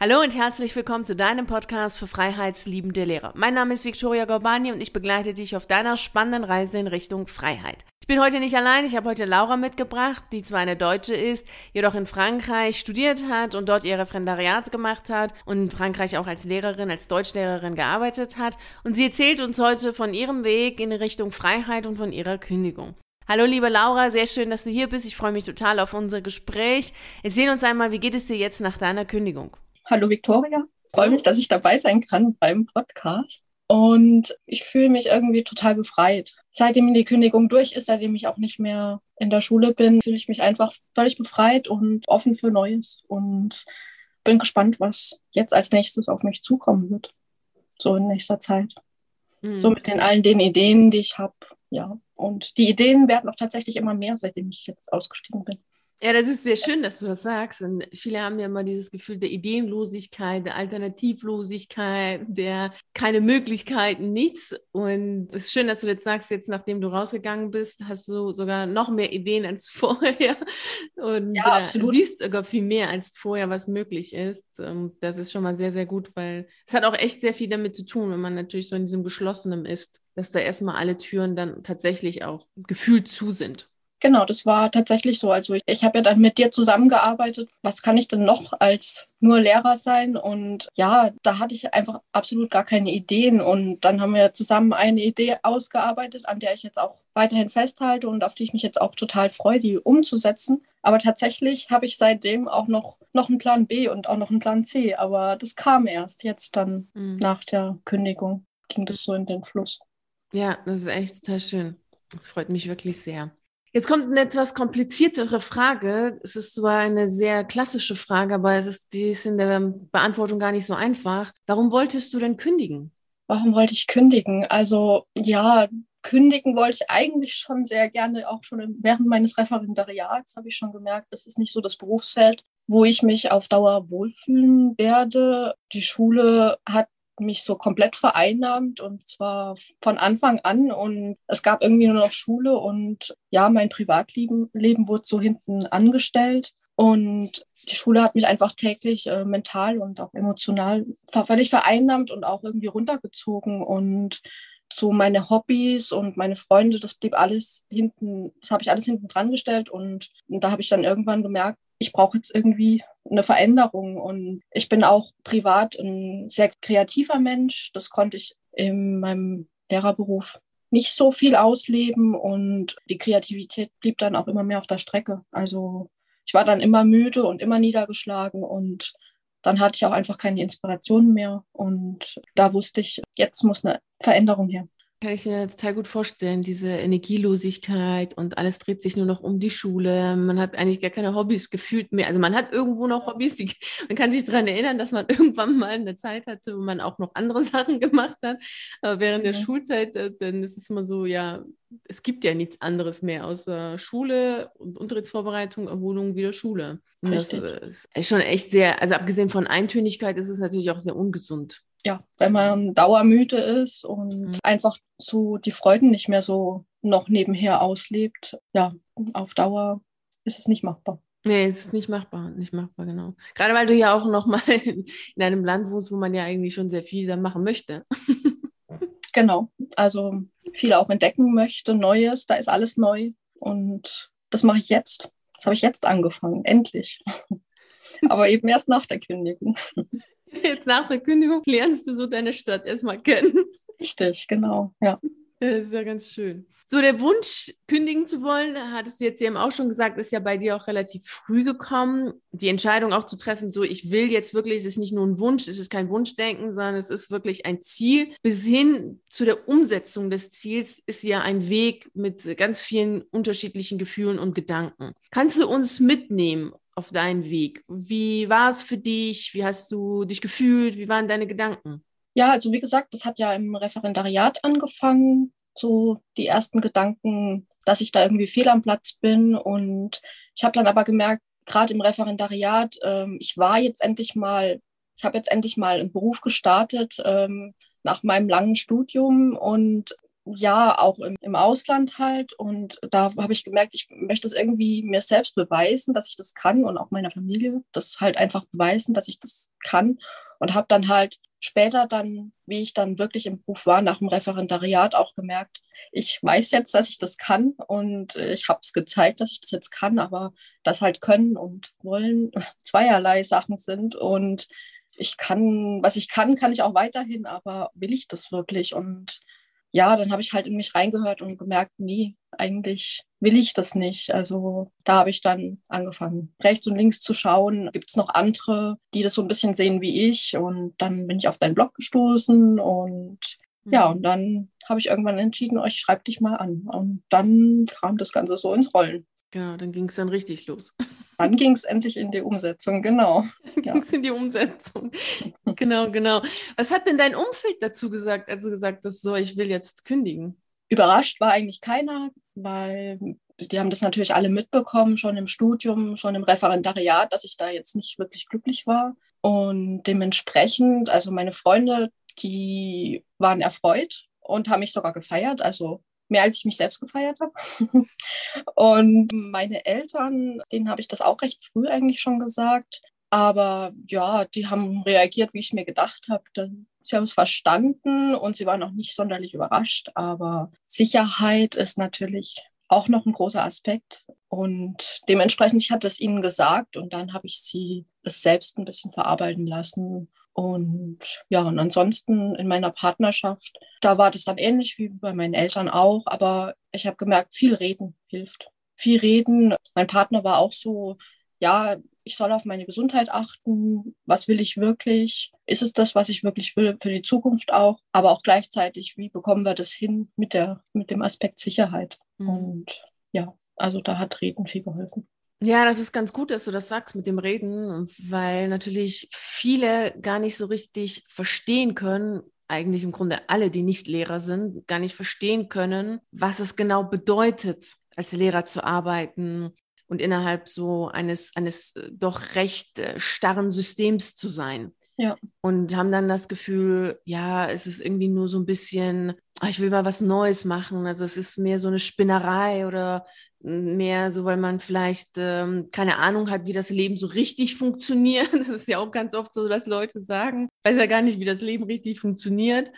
Hallo und herzlich willkommen zu deinem Podcast für freiheitsliebende Lehrer. Mein Name ist Victoria Gorbani und ich begleite dich auf deiner spannenden Reise in Richtung Freiheit. Ich bin heute nicht allein, ich habe heute Laura mitgebracht, die zwar eine Deutsche ist, jedoch in Frankreich studiert hat und dort ihr Referendariat gemacht hat und in Frankreich auch als Lehrerin, als Deutschlehrerin gearbeitet hat. Und sie erzählt uns heute von ihrem Weg in Richtung Freiheit und von ihrer Kündigung. Hallo liebe Laura, sehr schön, dass du hier bist. Ich freue mich total auf unser Gespräch. Erzähl uns einmal, wie geht es dir jetzt nach deiner Kündigung? Hallo Victoria, freue mich, dass ich dabei sein kann beim Podcast. Und ich fühle mich irgendwie total befreit. Seitdem die Kündigung durch ist, seitdem ich auch nicht mehr in der Schule bin, fühle ich mich einfach völlig befreit und offen für Neues. Und bin gespannt, was jetzt als nächstes auf mich zukommen wird. So in nächster Zeit. Mhm. So mit den allen den Ideen, die ich habe. Ja. Und die Ideen werden auch tatsächlich immer mehr, seitdem ich jetzt ausgestiegen bin. Ja, das ist sehr schön, dass du das sagst. Und viele haben ja immer dieses Gefühl der Ideenlosigkeit, der Alternativlosigkeit, der keine Möglichkeiten, nichts. Und es ist schön, dass du jetzt sagst, jetzt nachdem du rausgegangen bist, hast du sogar noch mehr Ideen als vorher. Und ja, äh, absolut. siehst sogar viel mehr als vorher, was möglich ist. Und das ist schon mal sehr, sehr gut, weil es hat auch echt sehr viel damit zu tun, wenn man natürlich so in diesem Geschlossenen ist, dass da erstmal alle Türen dann tatsächlich auch gefühlt zu sind. Genau, das war tatsächlich so. Also ich, ich habe ja dann mit dir zusammengearbeitet. Was kann ich denn noch als nur Lehrer sein? Und ja, da hatte ich einfach absolut gar keine Ideen. Und dann haben wir zusammen eine Idee ausgearbeitet, an der ich jetzt auch weiterhin festhalte und auf die ich mich jetzt auch total freue, die umzusetzen. Aber tatsächlich habe ich seitdem auch noch, noch einen Plan B und auch noch einen Plan C. Aber das kam erst jetzt dann mhm. nach der Kündigung, ging das so in den Fluss. Ja, das ist echt total schön. Das freut mich wirklich sehr. Jetzt kommt eine etwas kompliziertere Frage. Es ist zwar eine sehr klassische Frage, aber es ist, die ist in der Beantwortung gar nicht so einfach. Warum wolltest du denn kündigen? Warum wollte ich kündigen? Also ja, kündigen wollte ich eigentlich schon sehr gerne, auch schon während meines Referendariats habe ich schon gemerkt, das ist nicht so das Berufsfeld, wo ich mich auf Dauer wohlfühlen werde. Die Schule hat mich so komplett vereinnahmt und zwar von Anfang an und es gab irgendwie nur noch Schule und ja, mein Privatleben Leben wurde so hinten angestellt und die Schule hat mich einfach täglich äh, mental und auch emotional völlig vereinnahmt und auch irgendwie runtergezogen und so meine Hobbys und meine Freunde, das blieb alles hinten, das habe ich alles hinten dran gestellt und, und da habe ich dann irgendwann gemerkt, ich brauche jetzt irgendwie eine Veränderung. Und ich bin auch privat ein sehr kreativer Mensch. Das konnte ich in meinem Lehrerberuf nicht so viel ausleben und die Kreativität blieb dann auch immer mehr auf der Strecke. Also ich war dann immer müde und immer niedergeschlagen und dann hatte ich auch einfach keine Inspiration mehr und da wusste ich, jetzt muss eine Veränderung her. Kann ich mir total gut vorstellen, diese Energielosigkeit und alles dreht sich nur noch um die Schule. Man hat eigentlich gar keine Hobbys gefühlt mehr. Also man hat irgendwo noch Hobbys, die, man kann sich daran erinnern, dass man irgendwann mal eine Zeit hatte, wo man auch noch andere Sachen gemacht hat. Aber während ja. der Schulzeit, äh, dann ist es immer so, ja, es gibt ja nichts anderes mehr außer Schule und Unterrichtsvorbereitung, Erholung, wieder Schule. Und Richtig. das ist schon echt sehr, also abgesehen von Eintönigkeit ist es natürlich auch sehr ungesund ja, wenn man dauermüde ist und mhm. einfach so die Freuden nicht mehr so noch nebenher auslebt, ja, auf Dauer ist es nicht machbar. Nee, es ist nicht machbar, nicht machbar, genau. Gerade weil du ja auch noch mal in, in einem Land wohnst, wo man ja eigentlich schon sehr viel dann machen möchte. genau, also viel auch entdecken möchte, Neues, da ist alles neu und das mache ich jetzt. Das habe ich jetzt angefangen, endlich. Aber eben erst nach der Kündigung. Jetzt nach der Kündigung lernst du so deine Stadt erstmal kennen. Richtig, genau, ja. Ja, das ist ja ganz schön. So, der Wunsch, kündigen zu wollen, hattest du jetzt eben auch schon gesagt, ist ja bei dir auch relativ früh gekommen. Die Entscheidung auch zu treffen, so, ich will jetzt wirklich, es ist nicht nur ein Wunsch, es ist kein Wunschdenken, sondern es ist wirklich ein Ziel. Bis hin zu der Umsetzung des Ziels ist ja ein Weg mit ganz vielen unterschiedlichen Gefühlen und Gedanken. Kannst du uns mitnehmen auf deinen Weg? Wie war es für dich? Wie hast du dich gefühlt? Wie waren deine Gedanken? Ja, also wie gesagt, das hat ja im Referendariat angefangen, so die ersten Gedanken, dass ich da irgendwie fehl am Platz bin. Und ich habe dann aber gemerkt, gerade im Referendariat, ähm, ich war jetzt endlich mal, ich habe jetzt endlich mal einen Beruf gestartet ähm, nach meinem langen Studium und ja, auch im, im Ausland halt. Und da habe ich gemerkt, ich möchte es irgendwie mir selbst beweisen, dass ich das kann und auch meiner Familie das halt einfach beweisen, dass ich das kann. Und habe dann halt später dann, wie ich dann wirklich im Beruf war, nach dem Referendariat auch gemerkt, ich weiß jetzt, dass ich das kann und ich habe es gezeigt, dass ich das jetzt kann, aber das halt können und wollen zweierlei Sachen sind und ich kann, was ich kann, kann ich auch weiterhin, aber will ich das wirklich? Und ja, dann habe ich halt in mich reingehört und gemerkt, nee, eigentlich will ich das nicht. Also da habe ich dann angefangen, rechts und links zu schauen. Gibt es noch andere, die das so ein bisschen sehen wie ich? Und dann bin ich auf deinen Blog gestoßen und mhm. ja, und dann habe ich irgendwann entschieden, euch oh, schreib dich mal an. Und dann kam das Ganze so ins Rollen. Genau, dann ging es dann richtig los. Dann ging es endlich in die Umsetzung, genau. ging es in die Umsetzung. genau, genau. Was hat denn dein Umfeld dazu gesagt, als du gesagt hast, so, ich will jetzt kündigen? Überrascht war eigentlich keiner, weil die haben das natürlich alle mitbekommen, schon im Studium, schon im Referendariat, dass ich da jetzt nicht wirklich glücklich war. Und dementsprechend, also meine Freunde, die waren erfreut und haben mich sogar gefeiert. Also mehr als ich mich selbst gefeiert habe. und meine Eltern, denen habe ich das auch recht früh eigentlich schon gesagt. Aber ja, die haben reagiert, wie ich mir gedacht habe. Sie haben es verstanden und sie waren auch nicht sonderlich überrascht. Aber Sicherheit ist natürlich auch noch ein großer Aspekt. Und dementsprechend, ich hatte es ihnen gesagt und dann habe ich sie es selbst ein bisschen verarbeiten lassen und ja, und ansonsten in meiner Partnerschaft, da war das dann ähnlich wie bei meinen Eltern auch, aber ich habe gemerkt, viel reden hilft. Viel reden. Mein Partner war auch so, ja, ich soll auf meine Gesundheit achten. Was will ich wirklich? Ist es das, was ich wirklich will für die Zukunft auch? Aber auch gleichzeitig, wie bekommen wir das hin mit, der, mit dem Aspekt Sicherheit? Mhm. Und ja, also da hat Reden viel geholfen. Ja, das ist ganz gut, dass du das sagst mit dem Reden, weil natürlich viele gar nicht so richtig verstehen können, eigentlich im Grunde alle, die nicht Lehrer sind, gar nicht verstehen können, was es genau bedeutet, als Lehrer zu arbeiten und innerhalb so eines, eines äh, doch recht äh, starren Systems zu sein. Ja. Und haben dann das Gefühl, ja, es ist irgendwie nur so ein bisschen, ach, ich will mal was Neues machen. Also es ist mehr so eine Spinnerei oder mehr so, weil man vielleicht ähm, keine Ahnung hat, wie das Leben so richtig funktioniert. Das ist ja auch ganz oft so, dass Leute sagen, weiß ja gar nicht, wie das Leben richtig funktioniert.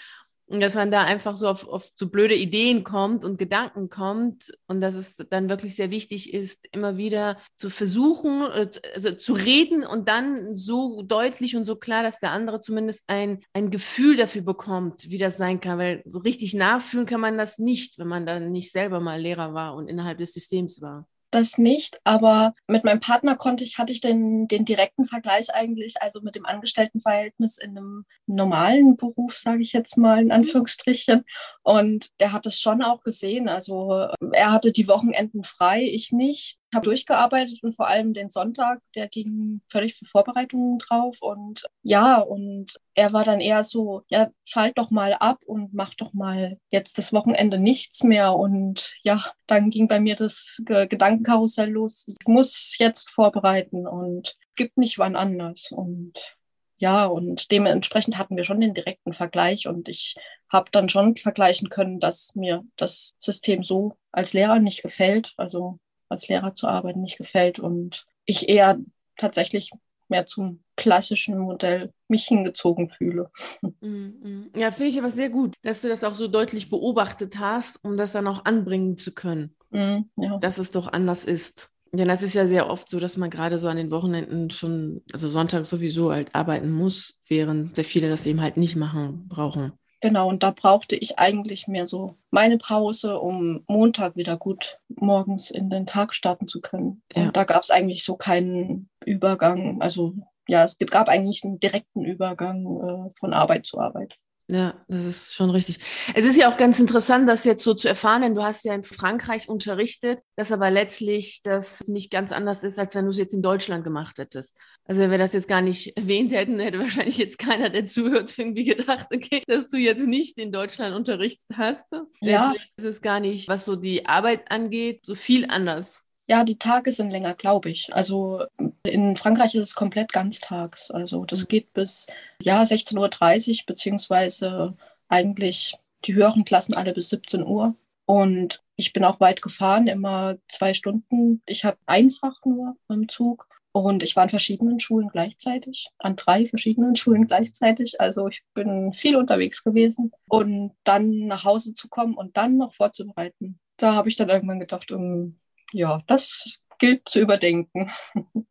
Und dass man da einfach so auf, auf so blöde Ideen kommt und Gedanken kommt und dass es dann wirklich sehr wichtig ist, immer wieder zu versuchen, äh, also zu reden und dann so deutlich und so klar, dass der andere zumindest ein, ein Gefühl dafür bekommt, wie das sein kann. Weil so richtig nachfühlen kann man das nicht, wenn man dann nicht selber mal Lehrer war und innerhalb des Systems war das nicht, aber mit meinem Partner konnte ich, hatte ich den, den direkten Vergleich eigentlich, also mit dem Angestelltenverhältnis in einem normalen Beruf, sage ich jetzt mal in mhm. Anführungsstrichen. Und der hat es schon auch gesehen. Also er hatte die Wochenenden frei, ich nicht habe durchgearbeitet und vor allem den Sonntag, der ging völlig für Vorbereitungen drauf. Und ja, und er war dann eher so, ja, schalt doch mal ab und mach doch mal jetzt das Wochenende nichts mehr. Und ja, dann ging bei mir das Gedankenkarussell los. Ich muss jetzt vorbereiten und gibt nicht wann anders. Und ja, und dementsprechend hatten wir schon den direkten Vergleich und ich habe dann schon vergleichen können, dass mir das System so als Lehrer nicht gefällt. Also als Lehrer zu arbeiten nicht gefällt und ich eher tatsächlich mehr zum klassischen Modell mich hingezogen fühle. Mm, mm. Ja, finde ich aber sehr gut, dass du das auch so deutlich beobachtet hast, um das dann auch anbringen zu können, mm, ja. dass es doch anders ist. Denn das ist ja sehr oft so, dass man gerade so an den Wochenenden schon, also Sonntag sowieso halt arbeiten muss, während sehr viele das eben halt nicht machen brauchen. Genau, und da brauchte ich eigentlich mehr so meine Pause, um Montag wieder gut morgens in den Tag starten zu können. Ja. Und da gab es eigentlich so keinen Übergang. Also ja, es gab eigentlich einen direkten Übergang äh, von Arbeit zu Arbeit. Ja, das ist schon richtig. Es ist ja auch ganz interessant, das jetzt so zu erfahren, denn du hast ja in Frankreich unterrichtet, dass aber letztlich das nicht ganz anders ist, als wenn du es jetzt in Deutschland gemacht hättest. Also wenn wir das jetzt gar nicht erwähnt hätten, hätte wahrscheinlich jetzt keiner, der zuhört, irgendwie gedacht, okay, dass du jetzt nicht in Deutschland unterrichtet hast. Ja. Letztlich ist es gar nicht, was so die Arbeit angeht, so viel anders. Ja, die Tage sind länger, glaube ich. Also in Frankreich ist es komplett ganztags. Also das mhm. geht bis ja, 16.30 Uhr, beziehungsweise eigentlich die höheren Klassen alle bis 17 Uhr. Und ich bin auch weit gefahren, immer zwei Stunden. Ich habe einfach nur im Zug. Und ich war an verschiedenen Schulen gleichzeitig, an drei verschiedenen Schulen gleichzeitig. Also ich bin viel unterwegs gewesen. Und dann nach Hause zu kommen und dann noch vorzubereiten, da habe ich dann irgendwann gedacht, um, ähm, ja, das gilt zu überdenken.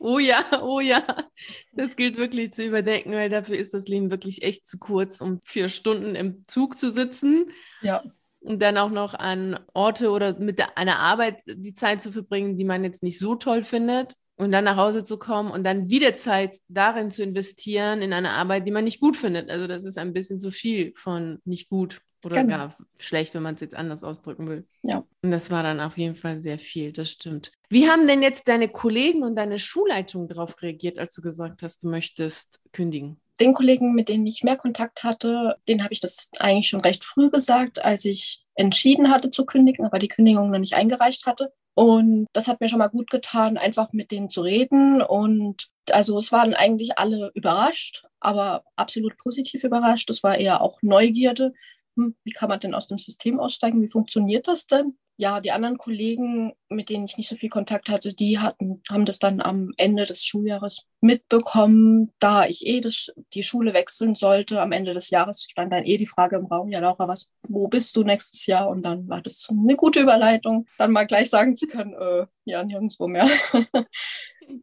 Oh ja, oh ja, das gilt wirklich zu überdenken, weil dafür ist das Leben wirklich echt zu kurz, um vier Stunden im Zug zu sitzen. Ja. Und dann auch noch an Orte oder mit einer Arbeit die Zeit zu verbringen, die man jetzt nicht so toll findet. Und dann nach Hause zu kommen und dann wieder Zeit darin zu investieren, in eine Arbeit, die man nicht gut findet. Also das ist ein bisschen zu viel von nicht gut. Oder genau. gar schlecht, wenn man es jetzt anders ausdrücken will. Ja. Und das war dann auf jeden Fall sehr viel, das stimmt. Wie haben denn jetzt deine Kollegen und deine Schulleitung darauf reagiert, als du gesagt hast, du möchtest kündigen? Den Kollegen, mit denen ich mehr Kontakt hatte, den habe ich das eigentlich schon recht früh gesagt, als ich entschieden hatte zu kündigen, aber die Kündigung noch nicht eingereicht hatte. Und das hat mir schon mal gut getan, einfach mit denen zu reden. Und also es waren eigentlich alle überrascht, aber absolut positiv überrascht. Es war eher auch Neugierde, hm, wie kann man denn aus dem System aussteigen? Wie funktioniert das denn? Ja, die anderen Kollegen, mit denen ich nicht so viel Kontakt hatte, die hatten, haben das dann am Ende des Schuljahres mitbekommen, da ich eh das, die Schule wechseln sollte. Am Ende des Jahres stand dann eh die Frage im Raum, ja Laura, was, wo bist du nächstes Jahr? Und dann war das eine gute Überleitung, dann mal gleich sagen zu können, äh, ja, nirgendwo mehr.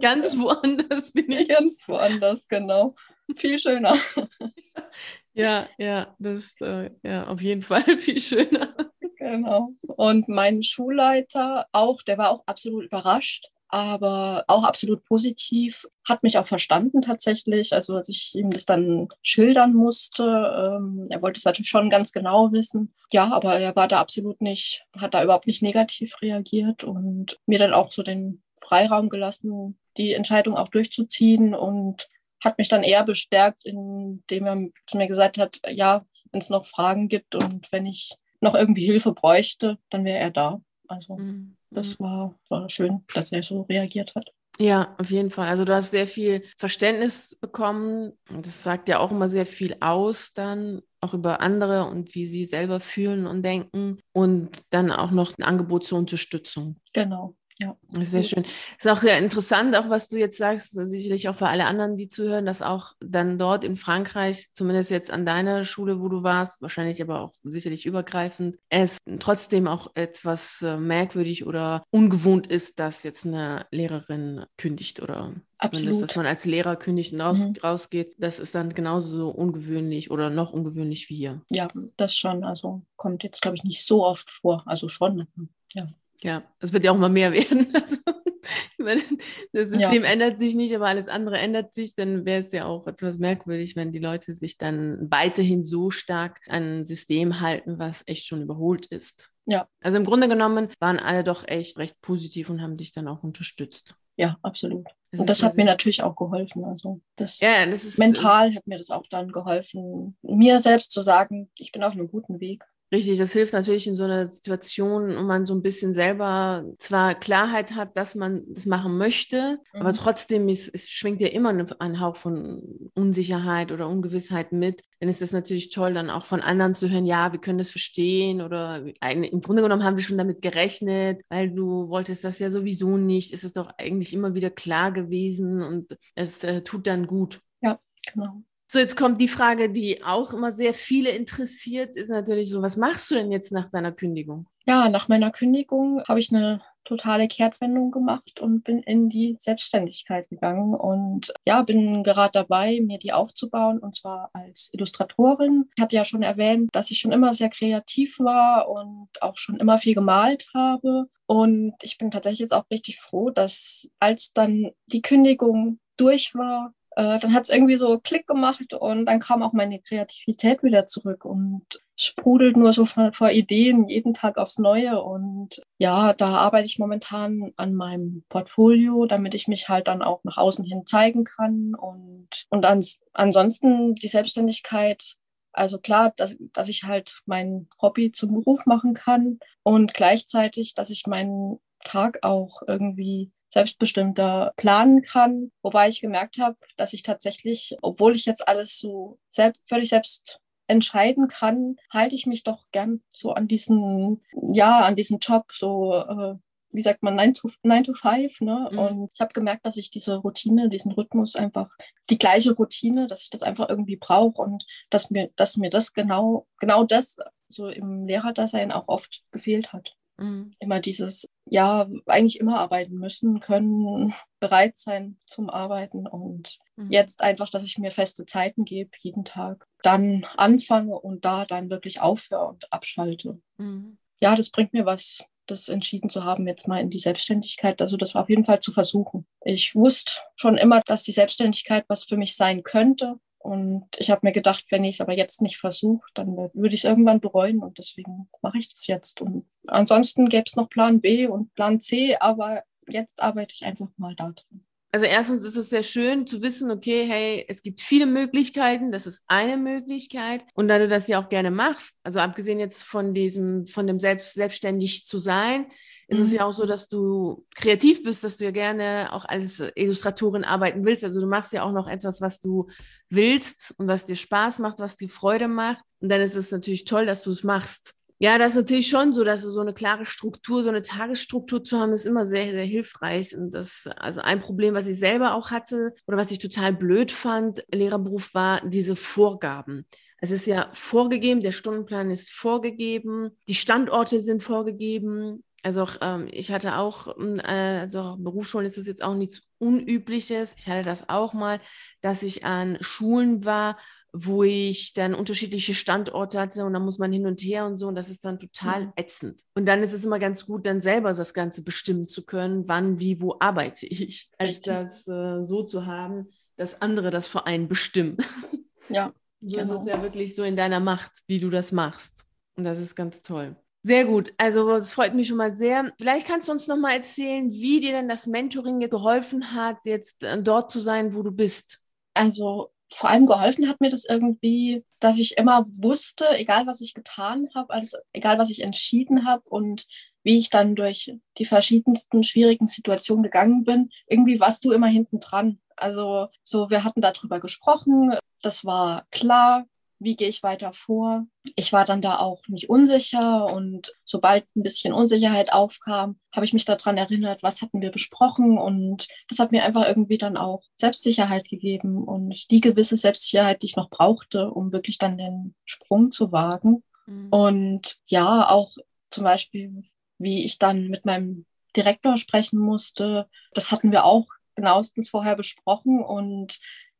Ganz woanders bin ich. Ganz woanders, genau. Viel schöner. Ja, ja, das ist äh, ja auf jeden Fall viel schöner. Genau. Und mein Schulleiter auch, der war auch absolut überrascht, aber auch absolut positiv, hat mich auch verstanden tatsächlich. Also als ich ihm das dann schildern musste, ähm, er wollte es natürlich schon ganz genau wissen. Ja, aber er war da absolut nicht, hat da überhaupt nicht negativ reagiert und mir dann auch so den Freiraum gelassen, die Entscheidung auch durchzuziehen und hat mich dann eher bestärkt, indem er zu mir gesagt hat, ja, wenn es noch Fragen gibt und wenn ich noch irgendwie Hilfe bräuchte, dann wäre er da. Also mhm. das war, war schön, dass er so reagiert hat. Ja, auf jeden Fall. Also du hast sehr viel Verständnis bekommen. Das sagt ja auch immer sehr viel aus dann, auch über andere und wie sie selber fühlen und denken. Und dann auch noch ein Angebot zur Unterstützung. Genau. Ja. Sehr schön. Ist auch sehr interessant, auch was du jetzt sagst, sicherlich auch für alle anderen, die zuhören, dass auch dann dort in Frankreich, zumindest jetzt an deiner Schule, wo du warst, wahrscheinlich aber auch sicherlich übergreifend, es trotzdem auch etwas äh, merkwürdig oder ungewohnt ist, dass jetzt eine Lehrerin kündigt oder Absolut. dass man als Lehrer kündigt und raus, mhm. rausgeht. Das ist dann genauso ungewöhnlich oder noch ungewöhnlich wie hier. Ja, das schon. Also kommt jetzt, glaube ich, nicht so oft vor. Also schon. Ja. Ja, es wird ja auch immer mehr werden. Also, das System ja. ändert sich nicht, aber alles andere ändert sich, dann wäre es ja auch etwas merkwürdig, wenn die Leute sich dann weiterhin so stark an ein System halten, was echt schon überholt ist. Ja. Also im Grunde genommen waren alle doch echt recht positiv und haben dich dann auch unterstützt. Ja, absolut. Das und das hat mir natürlich auch geholfen. Also das, ja, das ist, mental hat mir das auch dann geholfen, mir selbst zu sagen, ich bin auf einem guten Weg. Richtig, das hilft natürlich in so einer Situation, wo man so ein bisschen selber zwar Klarheit hat, dass man das machen möchte, mhm. aber trotzdem ist, es schwingt ja immer ein Hauch von Unsicherheit oder Ungewissheit mit. Dann ist es natürlich toll, dann auch von anderen zu hören, ja, wir können das verstehen oder im Grunde genommen haben wir schon damit gerechnet, weil du wolltest das ja sowieso nicht. Es ist doch eigentlich immer wieder klar gewesen und es äh, tut dann gut. Ja, genau. So, jetzt kommt die Frage, die auch immer sehr viele interessiert, ist natürlich so, was machst du denn jetzt nach deiner Kündigung? Ja, nach meiner Kündigung habe ich eine totale Kehrtwendung gemacht und bin in die Selbstständigkeit gegangen und ja, bin gerade dabei, mir die aufzubauen und zwar als Illustratorin. Ich hatte ja schon erwähnt, dass ich schon immer sehr kreativ war und auch schon immer viel gemalt habe. Und ich bin tatsächlich jetzt auch richtig froh, dass als dann die Kündigung durch war, äh, dann hat es irgendwie so Klick gemacht und dann kam auch meine Kreativität wieder zurück und sprudelt nur so vor, vor, Ideen jeden Tag aufs Neue. Und ja, da arbeite ich momentan an meinem Portfolio, damit ich mich halt dann auch nach außen hin zeigen kann. Und, und ans, ansonsten die Selbstständigkeit. Also klar, dass, dass ich halt mein Hobby zum Beruf machen kann und gleichzeitig, dass ich meinen Tag auch irgendwie selbstbestimmter planen kann. Wobei ich gemerkt habe, dass ich tatsächlich, obwohl ich jetzt alles so selbst, völlig selbst entscheiden kann, halte ich mich doch gern so an diesen, ja, an diesen Job, so, äh, wie sagt man, 9 to, 9 to 5. Ne? Mhm. Und ich habe gemerkt, dass ich diese Routine, diesen Rhythmus einfach, die gleiche Routine, dass ich das einfach irgendwie brauche und dass mir, dass mir das genau, genau das so im Lehrerdasein auch oft gefehlt hat. Mhm. Immer dieses, ja, eigentlich immer arbeiten müssen, können, bereit sein zum Arbeiten und mhm. jetzt einfach, dass ich mir feste Zeiten gebe, jeden Tag, dann anfange und da dann wirklich aufhöre und abschalte. Mhm. Ja, das bringt mir was, das entschieden zu haben, jetzt mal in die Selbstständigkeit. Also das war auf jeden Fall zu versuchen. Ich wusste schon immer, dass die Selbstständigkeit was für mich sein könnte. Und ich habe mir gedacht, wenn ich es aber jetzt nicht versuche, dann würde ich es irgendwann bereuen und deswegen mache ich das jetzt. Und ansonsten gäbe es noch Plan B und Plan C, aber jetzt arbeite ich einfach mal da drin. Also erstens ist es sehr schön zu wissen, okay, hey, es gibt viele Möglichkeiten, das ist eine Möglichkeit. Und da du das ja auch gerne machst, also abgesehen jetzt von diesem, von dem Selbst, selbstständig zu sein, ist es mhm. ja auch so, dass du kreativ bist, dass du ja gerne auch als Illustratorin arbeiten willst. Also du machst ja auch noch etwas, was du willst und was dir Spaß macht, was dir Freude macht. Und dann ist es natürlich toll, dass du es machst. Ja, das ist natürlich schon so, dass so eine klare Struktur, so eine Tagesstruktur zu haben, ist immer sehr, sehr hilfreich. Und das, also ein Problem, was ich selber auch hatte oder was ich total blöd fand, Lehrerberuf, war diese Vorgaben. Es ist ja vorgegeben, der Stundenplan ist vorgegeben, die Standorte sind vorgegeben, also auch, ähm, ich hatte auch, hm, äh, also Berufsschulen ist das jetzt auch nichts Unübliches. Ich hatte das auch mal, dass ich an Schulen war, wo ich dann unterschiedliche Standorte hatte und dann muss man hin und her und so und das ist dann total mhm. ätzend. Und dann ist es immer ganz gut, dann selber das Ganze bestimmen zu können, wann, wie, wo arbeite ich, als das äh, so zu haben, dass andere das für einen bestimmen. Ja. so genau. ist es ja wirklich so in deiner Macht, wie du das machst. Und das ist ganz toll. Sehr gut. Also es freut mich schon mal sehr. Vielleicht kannst du uns noch mal erzählen, wie dir denn das Mentoring geholfen hat, jetzt äh, dort zu sein, wo du bist. Also vor allem geholfen hat mir das irgendwie, dass ich immer wusste, egal was ich getan habe, also egal was ich entschieden habe und wie ich dann durch die verschiedensten schwierigen Situationen gegangen bin, irgendwie warst du immer hinten dran. Also so, wir hatten darüber gesprochen, das war klar, wie gehe ich weiter vor. Ich war dann da auch nicht unsicher und sobald ein bisschen Unsicherheit aufkam, habe ich mich daran erinnert, was hatten wir besprochen und das hat mir einfach irgendwie dann auch Selbstsicherheit gegeben und die gewisse Selbstsicherheit, die ich noch brauchte, um wirklich dann den Sprung zu wagen. Mhm. Und ja, auch zum Beispiel, wie ich dann mit meinem Direktor sprechen musste, das hatten wir auch genauestens vorher besprochen und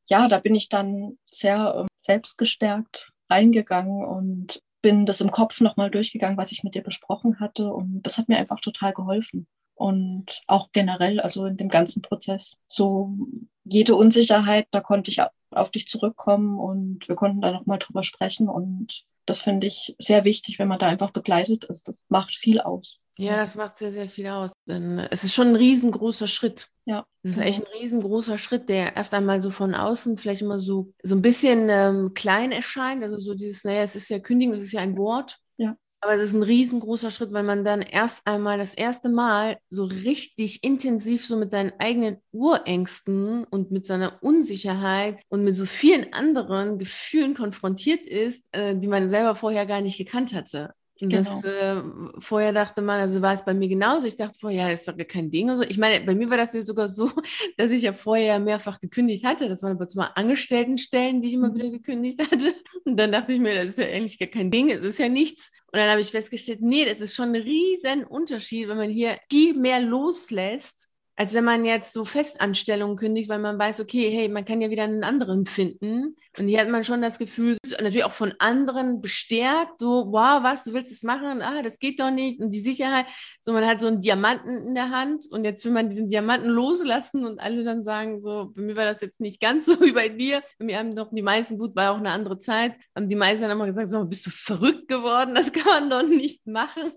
ja, da bin ich dann sehr ähm, selbstgestärkt reingegangen und bin das im Kopf nochmal durchgegangen, was ich mit dir besprochen hatte. Und das hat mir einfach total geholfen. Und auch generell, also in dem ganzen Prozess. So jede Unsicherheit, da konnte ich auf dich zurückkommen und wir konnten da nochmal drüber sprechen. Und das finde ich sehr wichtig, wenn man da einfach begleitet ist. Das macht viel aus. Ja, das macht sehr, sehr viel aus. Denn äh, es ist schon ein riesengroßer Schritt. Ja. Das ist echt ein riesengroßer Schritt, der erst einmal so von außen vielleicht immer so, so ein bisschen ähm, klein erscheint. Also so dieses, naja, es ist ja Kündigung, es ist ja ein Wort. Ja. Aber es ist ein riesengroßer Schritt, weil man dann erst einmal das erste Mal so richtig intensiv so mit seinen eigenen Urängsten und mit seiner Unsicherheit und mit so vielen anderen Gefühlen konfrontiert ist, äh, die man selber vorher gar nicht gekannt hatte. Genau. Das, äh, vorher dachte man, also war es bei mir genauso. Ich dachte vorher, ja, ist doch kein Ding und so. Ich meine, bei mir war das ja sogar so, dass ich ja vorher mehrfach gekündigt hatte. Das waren aber zwar Angestelltenstellen, die ich immer mhm. wieder gekündigt hatte. Und dann dachte ich mir, das ist ja eigentlich gar kein Ding, es ist ja nichts. Und dann habe ich festgestellt, nee, das ist schon ein riesen Unterschied, wenn man hier viel mehr loslässt als wenn man jetzt so Festanstellungen kündigt, weil man weiß, okay, hey, man kann ja wieder einen anderen finden. Und hier hat man schon das Gefühl, natürlich auch von anderen bestärkt, so, wow, was, du willst es machen? Ah, das geht doch nicht. Und die Sicherheit, so, man hat so einen Diamanten in der Hand und jetzt will man diesen Diamanten loslassen und alle dann sagen, so, bei mir war das jetzt nicht ganz so wie bei dir. Bei mir haben doch die meisten, gut, war auch eine andere Zeit, haben die meisten dann immer gesagt, so, bist du verrückt geworden? Das kann man doch nicht machen.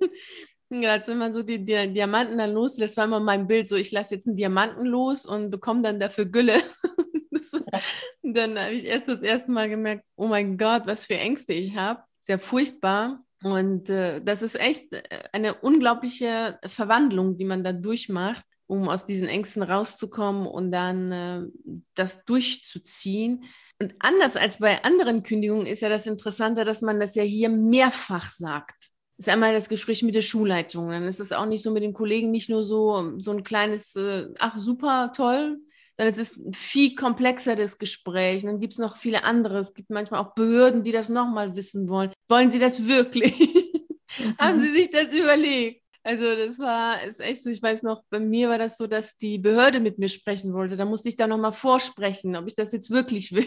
Ja, als wenn man so die, die Diamanten dann loslässt, war immer mein Bild so, ich lasse jetzt einen Diamanten los und bekomme dann dafür Gülle. war, dann habe ich erst das erste Mal gemerkt, oh mein Gott, was für Ängste ich habe. Sehr furchtbar. Und äh, das ist echt äh, eine unglaubliche Verwandlung, die man da durchmacht, um aus diesen Ängsten rauszukommen und dann äh, das durchzuziehen. Und Und anders als bei anderen Kündigungen ist ja das Interessante, dass man das ja hier mehrfach sagt. Das ist einmal das Gespräch mit der Schulleitung. Dann ist es auch nicht so mit den Kollegen, nicht nur so, so ein kleines, äh, ach super, toll, sondern es ist ein viel komplexer das Gespräch. Und dann gibt es noch viele andere. Es gibt manchmal auch Behörden, die das nochmal wissen wollen. Wollen Sie das wirklich? Mhm. Haben Sie sich das überlegt? Also das war, ist echt so, ich weiß noch, bei mir war das so, dass die Behörde mit mir sprechen wollte. Da musste ich da nochmal vorsprechen, ob ich das jetzt wirklich will.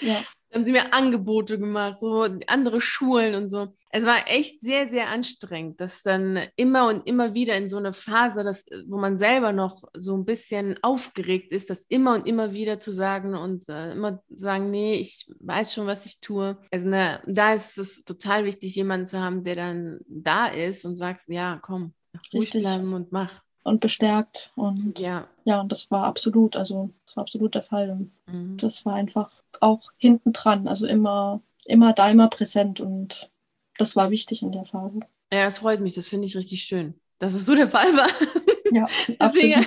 Ja. Haben sie mir Angebote gemacht, so andere Schulen und so. Es war echt sehr, sehr anstrengend, dass dann immer und immer wieder in so eine Phase, dass, wo man selber noch so ein bisschen aufgeregt ist, das immer und immer wieder zu sagen und äh, immer sagen, nee, ich weiß schon, was ich tue. Also ne, da ist es total wichtig, jemanden zu haben, der dann da ist und sagt, ja, komm, ruhig bleiben und mach und bestärkt. Und ja. ja, und das war absolut, also das war absolut der Fall. Mhm. Das war einfach auch hinten dran, also immer, immer da, immer präsent und das war wichtig in der Phase. Ja, das freut mich, das finde ich richtig schön, dass es so der Fall war. Ja, Deswegen,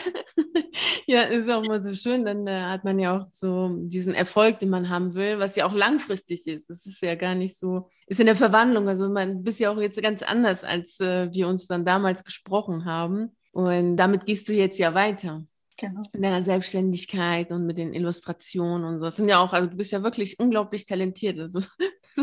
ja, ist auch immer so schön, dann äh, hat man ja auch so diesen Erfolg, den man haben will, was ja auch langfristig ist. Das ist ja gar nicht so, ist in der Verwandlung, also man bist ja auch jetzt ganz anders, als äh, wir uns dann damals gesprochen haben. Und damit gehst du jetzt ja weiter. Genau. In deiner Selbstständigkeit und mit den Illustrationen und so. Das sind ja auch, also du bist ja wirklich unglaublich talentiert. Also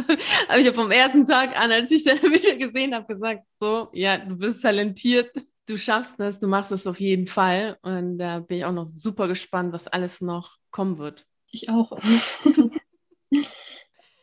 habe ich ja vom ersten Tag an, als ich deine Bilder gesehen habe, gesagt, so, ja, du bist talentiert, du schaffst das, du machst es auf jeden Fall. Und da bin ich auch noch super gespannt, was alles noch kommen wird. Ich auch.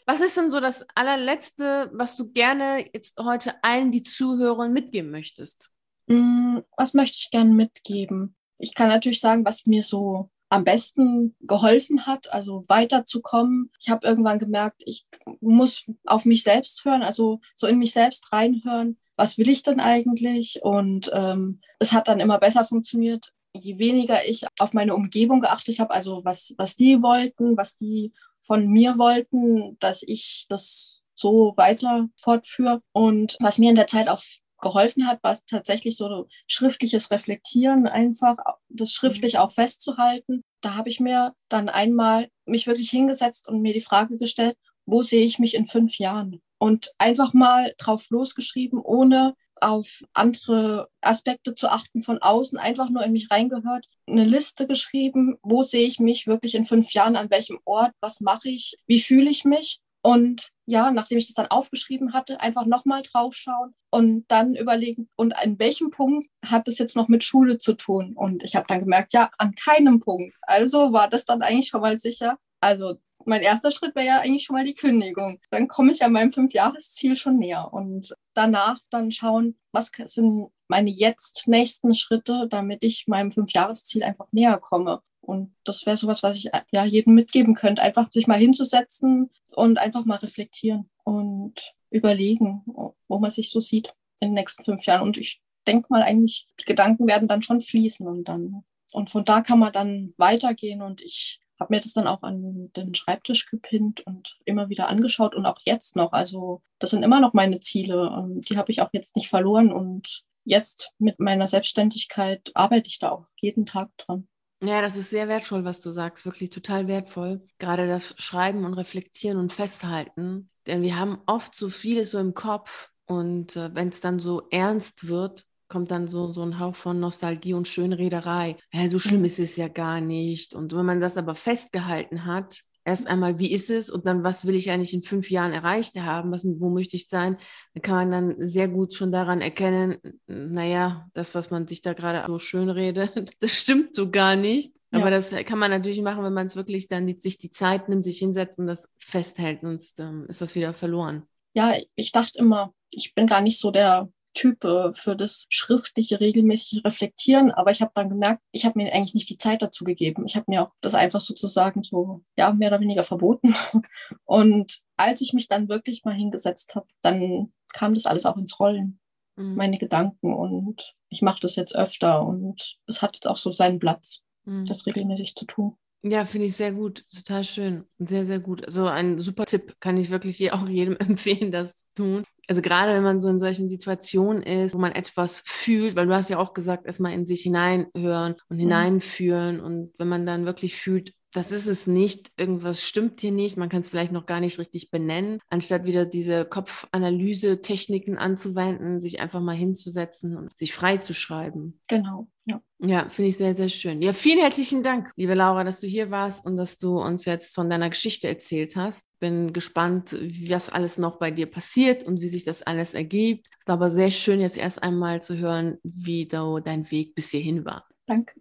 was ist denn so das allerletzte, was du gerne jetzt heute allen, die zuhören, mitgeben möchtest? Mm, was möchte ich gerne mitgeben? Ich kann natürlich sagen, was mir so am besten geholfen hat, also weiterzukommen. Ich habe irgendwann gemerkt, ich muss auf mich selbst hören, also so in mich selbst reinhören. Was will ich denn eigentlich? Und ähm, es hat dann immer besser funktioniert, je weniger ich auf meine Umgebung geachtet habe, also was, was die wollten, was die von mir wollten, dass ich das so weiter fortführe. Und was mir in der Zeit auch geholfen hat, war tatsächlich so schriftliches Reflektieren, einfach das schriftlich mhm. auch festzuhalten. Da habe ich mir dann einmal mich wirklich hingesetzt und mir die Frage gestellt, wo sehe ich mich in fünf Jahren? Und einfach mal drauf losgeschrieben, ohne auf andere Aspekte zu achten von außen, einfach nur in mich reingehört, eine Liste geschrieben, wo sehe ich mich wirklich in fünf Jahren, an welchem Ort, was mache ich, wie fühle ich mich und ja, nachdem ich das dann aufgeschrieben hatte, einfach nochmal draufschauen und dann überlegen, und an welchem Punkt hat das jetzt noch mit Schule zu tun? Und ich habe dann gemerkt, ja, an keinem Punkt. Also war das dann eigentlich schon mal sicher. Also mein erster Schritt wäre ja eigentlich schon mal die Kündigung. Dann komme ich an meinem Fünfjahresziel schon näher. Und danach dann schauen, was sind meine jetzt nächsten Schritte, damit ich meinem Fünfjahresziel einfach näher komme. Und das wäre sowas, was ich ja jedem mitgeben könnte, einfach sich mal hinzusetzen und einfach mal reflektieren und überlegen, wo man sich so sieht in den nächsten fünf Jahren. Und ich denke mal eigentlich, die Gedanken werden dann schon fließen und dann und von da kann man dann weitergehen und ich habe mir das dann auch an den Schreibtisch gepinnt und immer wieder angeschaut und auch jetzt noch. Also das sind immer noch meine Ziele und die habe ich auch jetzt nicht verloren und jetzt mit meiner Selbstständigkeit arbeite ich da auch jeden Tag dran. Ja, das ist sehr wertvoll, was du sagst, wirklich total wertvoll. Gerade das Schreiben und Reflektieren und Festhalten. Denn wir haben oft so vieles so im Kopf und äh, wenn es dann so ernst wird, kommt dann so, so ein Hauch von Nostalgie und Schönrederei. Ja, so schlimm mhm. ist es ja gar nicht. Und wenn man das aber festgehalten hat, erst einmal, wie ist es und dann, was will ich eigentlich in fünf Jahren erreicht haben, was, wo möchte ich sein, dann kann man dann sehr gut schon daran erkennen, naja, das, was man sich da gerade so schön redet, das stimmt so gar nicht. Ja. Aber das kann man natürlich machen, wenn man es wirklich dann die, sich die Zeit nimmt, sich hinsetzt und das festhält, sonst ähm, ist das wieder verloren. Ja, ich dachte immer, ich bin gar nicht so der Typ für das schriftliche, regelmäßige Reflektieren. Aber ich habe dann gemerkt, ich habe mir eigentlich nicht die Zeit dazu gegeben. Ich habe mir auch das einfach sozusagen so, ja, mehr oder weniger verboten. Und als ich mich dann wirklich mal hingesetzt habe, dann kam das alles auch ins Rollen. Mhm. Meine Gedanken. Und ich mache das jetzt öfter. Und es hat jetzt auch so seinen Platz, mhm. das regelmäßig zu tun. Ja, finde ich sehr gut, total schön, sehr, sehr gut. Also ein super Tipp, kann ich wirklich auch jedem empfehlen, das zu tun. Also gerade wenn man so in solchen Situationen ist, wo man etwas fühlt, weil du hast ja auch gesagt, erstmal in sich hineinhören und mhm. hineinfühlen und wenn man dann wirklich fühlt, das ist es nicht, irgendwas stimmt hier nicht, man kann es vielleicht noch gar nicht richtig benennen, anstatt wieder diese Kopfanalyse-Techniken anzuwenden, sich einfach mal hinzusetzen und sich frei zu schreiben. Genau, ja. Ja, finde ich sehr, sehr schön. Ja, vielen herzlichen Dank, liebe Laura, dass du hier warst und dass du uns jetzt von deiner Geschichte erzählt hast. Bin gespannt, was alles noch bei dir passiert und wie sich das alles ergibt. Es war aber sehr schön, jetzt erst einmal zu hören, wie da dein Weg bis hierhin war. Danke.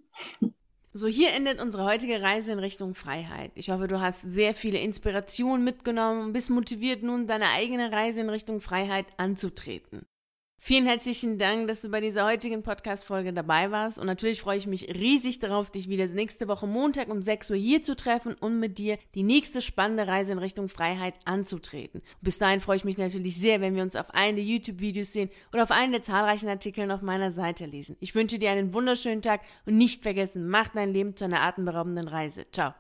So, hier endet unsere heutige Reise in Richtung Freiheit. Ich hoffe, du hast sehr viele Inspirationen mitgenommen und bist motiviert, nun deine eigene Reise in Richtung Freiheit anzutreten. Vielen herzlichen Dank, dass du bei dieser heutigen Podcast-Folge dabei warst. Und natürlich freue ich mich riesig darauf, dich wieder nächste Woche Montag um 6 Uhr hier zu treffen und mit dir die nächste spannende Reise in Richtung Freiheit anzutreten. Bis dahin freue ich mich natürlich sehr, wenn wir uns auf einen der YouTube-Videos sehen oder auf einen der zahlreichen Artikel auf meiner Seite lesen. Ich wünsche dir einen wunderschönen Tag und nicht vergessen, mach dein Leben zu einer atemberaubenden Reise. Ciao.